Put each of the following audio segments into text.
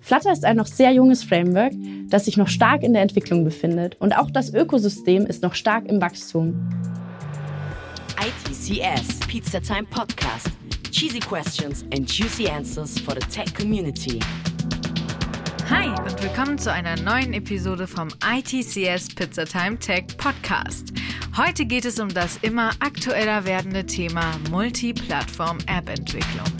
Flutter ist ein noch sehr junges Framework, das sich noch stark in der Entwicklung befindet und auch das Ökosystem ist noch stark im Wachstum. ITCS Pizza Time Podcast. Cheesy questions and juicy answers for the tech community. Hi und willkommen zu einer neuen Episode vom ITCS Pizza Time Tech Podcast. Heute geht es um das immer aktueller werdende Thema Multiplattform-App-Entwicklung.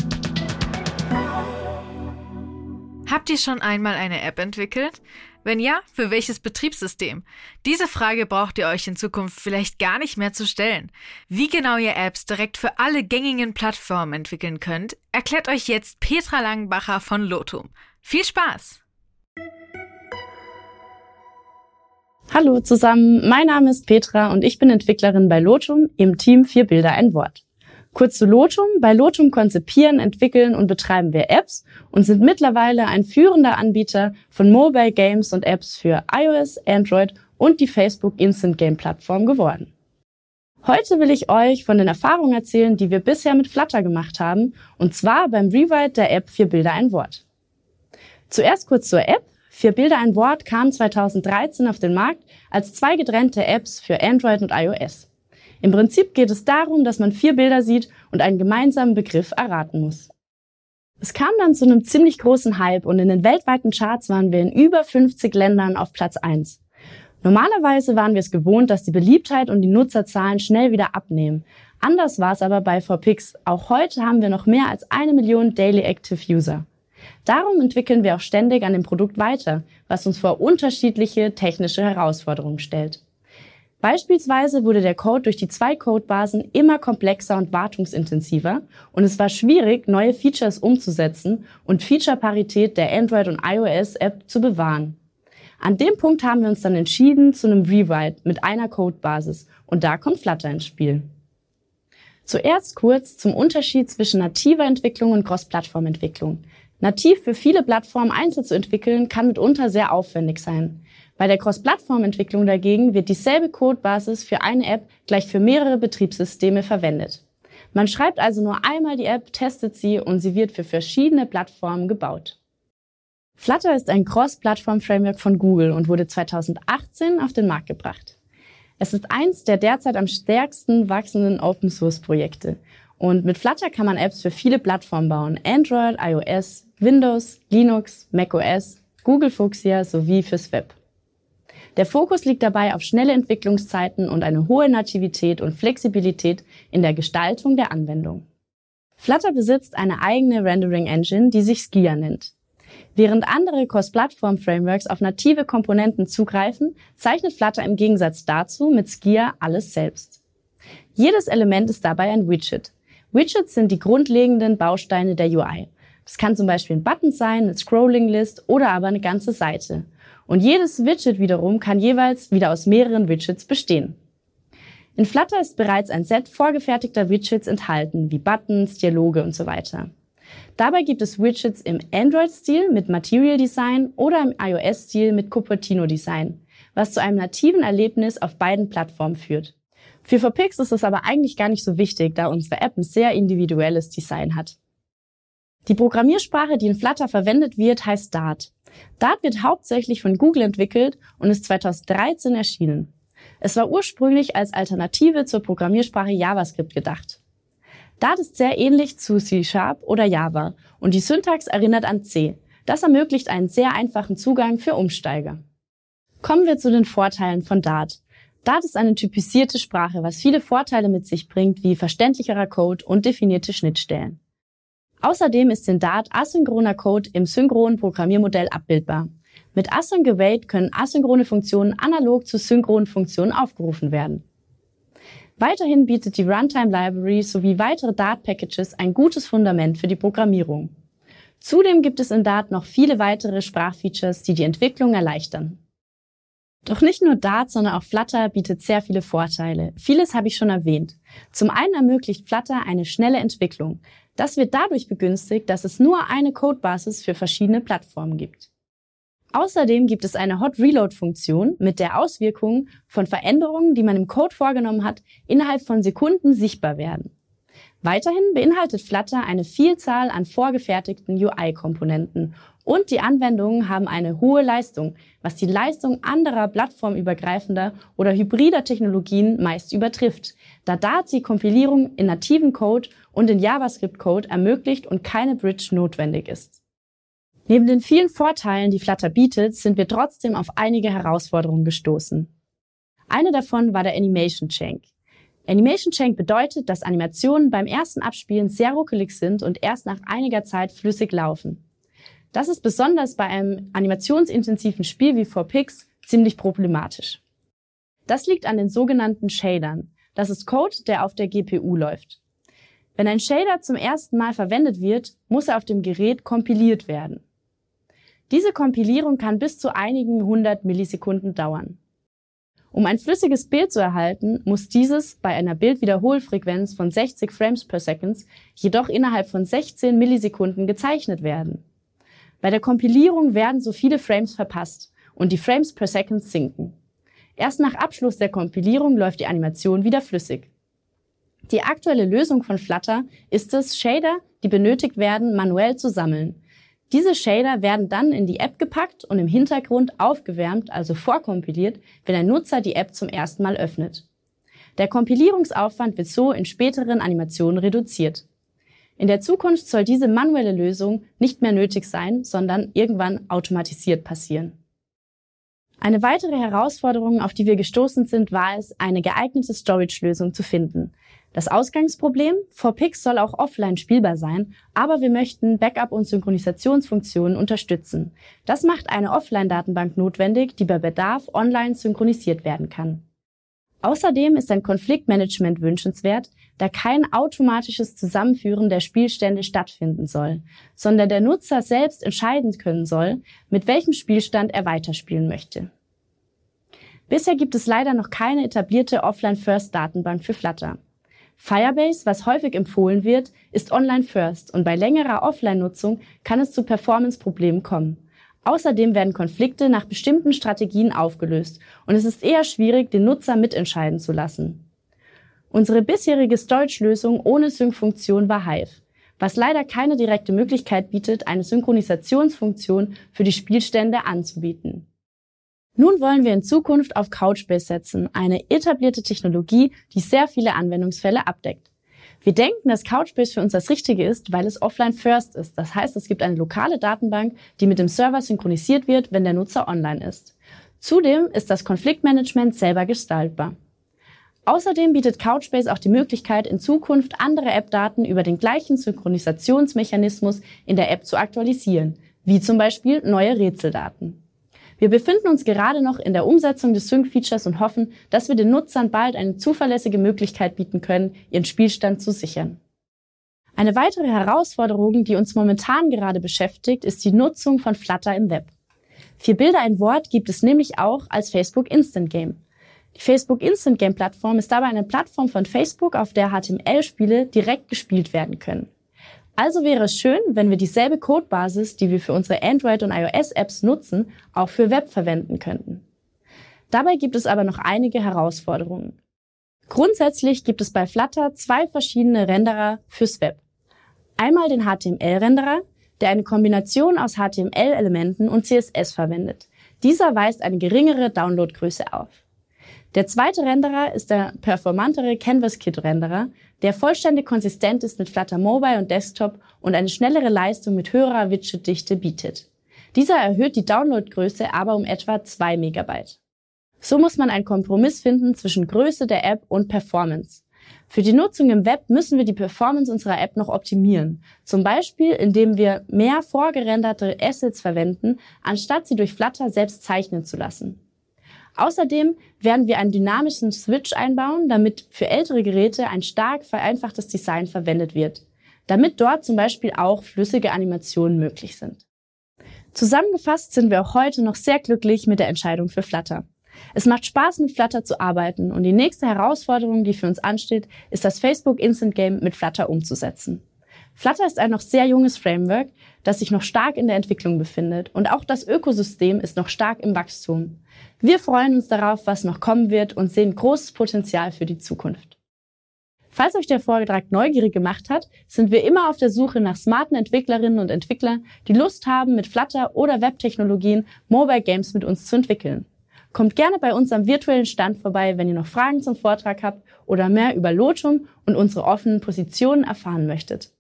Habt ihr schon einmal eine App entwickelt? Wenn ja, für welches Betriebssystem? Diese Frage braucht ihr euch in Zukunft vielleicht gar nicht mehr zu stellen. Wie genau ihr Apps direkt für alle gängigen Plattformen entwickeln könnt, erklärt euch jetzt Petra Langenbacher von Lotum. Viel Spaß! Hallo zusammen, mein Name ist Petra und ich bin Entwicklerin bei Lotum im Team Vier Bilder ein Wort. Kurz zu Lotum. Bei Lotum konzipieren, entwickeln und betreiben wir Apps und sind mittlerweile ein führender Anbieter von Mobile Games und Apps für iOS, Android und die Facebook Instant Game Plattform geworden. Heute will ich euch von den Erfahrungen erzählen, die wir bisher mit Flutter gemacht haben, und zwar beim Rewrite der App Vier Bilder ein Wort. Zuerst kurz zur App. Vier Bilder ein Wort kam 2013 auf den Markt als zwei getrennte Apps für Android und iOS. Im Prinzip geht es darum, dass man vier Bilder sieht und einen gemeinsamen Begriff erraten muss. Es kam dann zu einem ziemlich großen Hype und in den weltweiten Charts waren wir in über 50 Ländern auf Platz 1. Normalerweise waren wir es gewohnt, dass die Beliebtheit und die Nutzerzahlen schnell wieder abnehmen. Anders war es aber bei 4Pix. Auch heute haben wir noch mehr als eine Million Daily Active User. Darum entwickeln wir auch ständig an dem Produkt weiter, was uns vor unterschiedliche technische Herausforderungen stellt. Beispielsweise wurde der Code durch die zwei Codebasen immer komplexer und wartungsintensiver und es war schwierig, neue Features umzusetzen und Feature-Parität der Android- und iOS-App zu bewahren. An dem Punkt haben wir uns dann entschieden zu einem Rewrite mit einer Codebasis und da kommt Flutter ins Spiel. Zuerst kurz zum Unterschied zwischen nativer Entwicklung und Cross-Plattform-Entwicklung. Nativ für viele Plattformen einzeln zu entwickeln, kann mitunter sehr aufwendig sein. Bei der Cross-Plattform-Entwicklung dagegen wird dieselbe Codebasis für eine App gleich für mehrere Betriebssysteme verwendet. Man schreibt also nur einmal die App, testet sie und sie wird für verschiedene Plattformen gebaut. Flutter ist ein Cross-Plattform-Framework von Google und wurde 2018 auf den Markt gebracht. Es ist eins der derzeit am stärksten wachsenden Open-Source-Projekte. Und mit Flutter kann man Apps für viele Plattformen bauen. Android, iOS, Windows, Linux, macOS, Google Fuchsia sowie fürs Web. Der Fokus liegt dabei auf schnelle Entwicklungszeiten und eine hohe Nativität und Flexibilität in der Gestaltung der Anwendung. Flutter besitzt eine eigene Rendering Engine, die sich Skia nennt. Während andere Cross-Plattform-Frameworks auf native Komponenten zugreifen, zeichnet Flutter im Gegensatz dazu mit Skia alles selbst. Jedes Element ist dabei ein Widget. Widgets sind die grundlegenden Bausteine der UI. Das kann zum Beispiel ein Button sein, eine Scrolling-List oder aber eine ganze Seite. Und jedes Widget wiederum kann jeweils wieder aus mehreren Widgets bestehen. In Flutter ist bereits ein Set vorgefertigter Widgets enthalten, wie Buttons, Dialoge und so weiter. Dabei gibt es Widgets im Android-Stil mit Material Design oder im iOS-Stil mit Cupertino Design, was zu einem nativen Erlebnis auf beiden Plattformen führt. Für Verpix ist es aber eigentlich gar nicht so wichtig, da unsere App ein sehr individuelles Design hat. Die Programmiersprache, die in Flutter verwendet wird, heißt Dart. Dart wird hauptsächlich von Google entwickelt und ist 2013 erschienen. Es war ursprünglich als Alternative zur Programmiersprache JavaScript gedacht. Dart ist sehr ähnlich zu C Sharp oder Java und die Syntax erinnert an C. Das ermöglicht einen sehr einfachen Zugang für Umsteiger. Kommen wir zu den Vorteilen von Dart. Dart ist eine typisierte Sprache, was viele Vorteile mit sich bringt, wie verständlicherer Code und definierte Schnittstellen. Außerdem ist in Dart asynchroner Code im synchronen Programmiermodell abbildbar. Mit Async Await können asynchrone Funktionen analog zu synchronen Funktionen aufgerufen werden. Weiterhin bietet die Runtime Library sowie weitere Dart-Packages ein gutes Fundament für die Programmierung. Zudem gibt es in Dart noch viele weitere Sprachfeatures, die die Entwicklung erleichtern. Doch nicht nur Dart, sondern auch Flutter bietet sehr viele Vorteile. Vieles habe ich schon erwähnt. Zum einen ermöglicht Flutter eine schnelle Entwicklung. Das wird dadurch begünstigt, dass es nur eine Codebasis für verschiedene Plattformen gibt. Außerdem gibt es eine Hot Reload Funktion, mit der Auswirkungen von Veränderungen, die man im Code vorgenommen hat, innerhalb von Sekunden sichtbar werden. Weiterhin beinhaltet Flutter eine Vielzahl an vorgefertigten UI-Komponenten und die Anwendungen haben eine hohe Leistung, was die Leistung anderer plattformübergreifender oder hybrider Technologien meist übertrifft, da Dart die Kompilierung in nativen Code und in JavaScript-Code ermöglicht und keine Bridge notwendig ist. Neben den vielen Vorteilen, die Flutter bietet, sind wir trotzdem auf einige Herausforderungen gestoßen. Eine davon war der Animation Change. Animation Change bedeutet, dass Animationen beim ersten Abspielen sehr ruckelig sind und erst nach einiger Zeit flüssig laufen. Das ist besonders bei einem animationsintensiven Spiel wie 4Pix ziemlich problematisch. Das liegt an den sogenannten Shadern. Das ist Code, der auf der GPU läuft. Wenn ein Shader zum ersten Mal verwendet wird, muss er auf dem Gerät kompiliert werden. Diese Kompilierung kann bis zu einigen hundert Millisekunden dauern. Um ein flüssiges Bild zu erhalten, muss dieses bei einer Bildwiederholfrequenz von 60 Frames per Second jedoch innerhalb von 16 Millisekunden gezeichnet werden. Bei der Kompilierung werden so viele Frames verpasst und die Frames per Second sinken. Erst nach Abschluss der Kompilierung läuft die Animation wieder flüssig. Die aktuelle Lösung von Flutter ist es, Shader, die benötigt werden, manuell zu sammeln. Diese Shader werden dann in die App gepackt und im Hintergrund aufgewärmt, also vorkompiliert, wenn ein Nutzer die App zum ersten Mal öffnet. Der Kompilierungsaufwand wird so in späteren Animationen reduziert. In der Zukunft soll diese manuelle Lösung nicht mehr nötig sein, sondern irgendwann automatisiert passieren. Eine weitere Herausforderung, auf die wir gestoßen sind, war es, eine geeignete Storage-Lösung zu finden. Das Ausgangsproblem, 4Pix soll auch offline spielbar sein, aber wir möchten Backup- und Synchronisationsfunktionen unterstützen. Das macht eine Offline-Datenbank notwendig, die bei Bedarf online synchronisiert werden kann. Außerdem ist ein Konfliktmanagement wünschenswert, da kein automatisches Zusammenführen der Spielstände stattfinden soll, sondern der Nutzer selbst entscheiden können soll, mit welchem Spielstand er weiterspielen möchte. Bisher gibt es leider noch keine etablierte Offline-First-Datenbank für Flutter. Firebase, was häufig empfohlen wird, ist online first und bei längerer Offline-Nutzung kann es zu Performance-Problemen kommen. Außerdem werden Konflikte nach bestimmten Strategien aufgelöst und es ist eher schwierig, den Nutzer mitentscheiden zu lassen. Unsere bisherige Storage-Lösung ohne Sync-Funktion war Hive, was leider keine direkte Möglichkeit bietet, eine Synchronisationsfunktion für die Spielstände anzubieten. Nun wollen wir in Zukunft auf Couchbase setzen, eine etablierte Technologie, die sehr viele Anwendungsfälle abdeckt. Wir denken, dass Couchbase für uns das Richtige ist, weil es offline first ist. Das heißt, es gibt eine lokale Datenbank, die mit dem Server synchronisiert wird, wenn der Nutzer online ist. Zudem ist das Konfliktmanagement selber gestaltbar. Außerdem bietet Couchbase auch die Möglichkeit, in Zukunft andere App-Daten über den gleichen Synchronisationsmechanismus in der App zu aktualisieren, wie zum Beispiel neue Rätseldaten. Wir befinden uns gerade noch in der Umsetzung des Sync-Features und hoffen, dass wir den Nutzern bald eine zuverlässige Möglichkeit bieten können, ihren Spielstand zu sichern. Eine weitere Herausforderung, die uns momentan gerade beschäftigt, ist die Nutzung von Flutter im Web. Vier Bilder ein Wort gibt es nämlich auch als Facebook Instant Game. Die Facebook Instant Game Plattform ist dabei eine Plattform von Facebook, auf der HTML-Spiele direkt gespielt werden können. Also wäre es schön, wenn wir dieselbe Codebasis, die wir für unsere Android- und iOS-Apps nutzen, auch für Web verwenden könnten. Dabei gibt es aber noch einige Herausforderungen. Grundsätzlich gibt es bei Flutter zwei verschiedene Renderer fürs Web. Einmal den HTML-Renderer, der eine Kombination aus HTML-Elementen und CSS verwendet. Dieser weist eine geringere Downloadgröße auf. Der zweite Renderer ist der performantere Canvas Kit Renderer, der vollständig konsistent ist mit Flutter Mobile und Desktop und eine schnellere Leistung mit höherer Widgetdichte bietet. Dieser erhöht die Downloadgröße aber um etwa 2 Megabyte. So muss man einen Kompromiss finden zwischen Größe der App und Performance. Für die Nutzung im Web müssen wir die Performance unserer App noch optimieren. Zum Beispiel, indem wir mehr vorgerenderte Assets verwenden, anstatt sie durch Flutter selbst zeichnen zu lassen. Außerdem werden wir einen dynamischen Switch einbauen, damit für ältere Geräte ein stark vereinfachtes Design verwendet wird, damit dort zum Beispiel auch flüssige Animationen möglich sind. Zusammengefasst sind wir auch heute noch sehr glücklich mit der Entscheidung für Flutter. Es macht Spaß, mit Flutter zu arbeiten und die nächste Herausforderung, die für uns ansteht, ist das Facebook Instant Game mit Flutter umzusetzen. Flutter ist ein noch sehr junges Framework, das sich noch stark in der Entwicklung befindet und auch das Ökosystem ist noch stark im Wachstum. Wir freuen uns darauf, was noch kommen wird und sehen großes Potenzial für die Zukunft. Falls euch der Vortrag neugierig gemacht hat, sind wir immer auf der Suche nach smarten Entwicklerinnen und Entwicklern, die Lust haben, mit Flutter oder Webtechnologien Mobile Games mit uns zu entwickeln. Kommt gerne bei uns am virtuellen Stand vorbei, wenn ihr noch Fragen zum Vortrag habt oder mehr über Lotum und unsere offenen Positionen erfahren möchtet.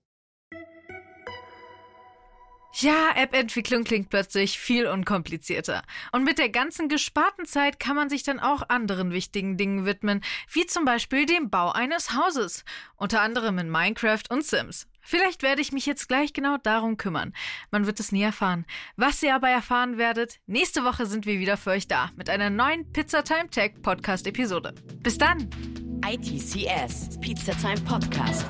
Ja, App-Entwicklung klingt plötzlich viel unkomplizierter. Und mit der ganzen gesparten Zeit kann man sich dann auch anderen wichtigen Dingen widmen, wie zum Beispiel dem Bau eines Hauses, unter anderem in Minecraft und Sims. Vielleicht werde ich mich jetzt gleich genau darum kümmern. Man wird es nie erfahren. Was ihr aber erfahren werdet, nächste Woche sind wir wieder für euch da mit einer neuen Pizza Time Tech Podcast Episode. Bis dann! ITCS Pizza Time Podcast.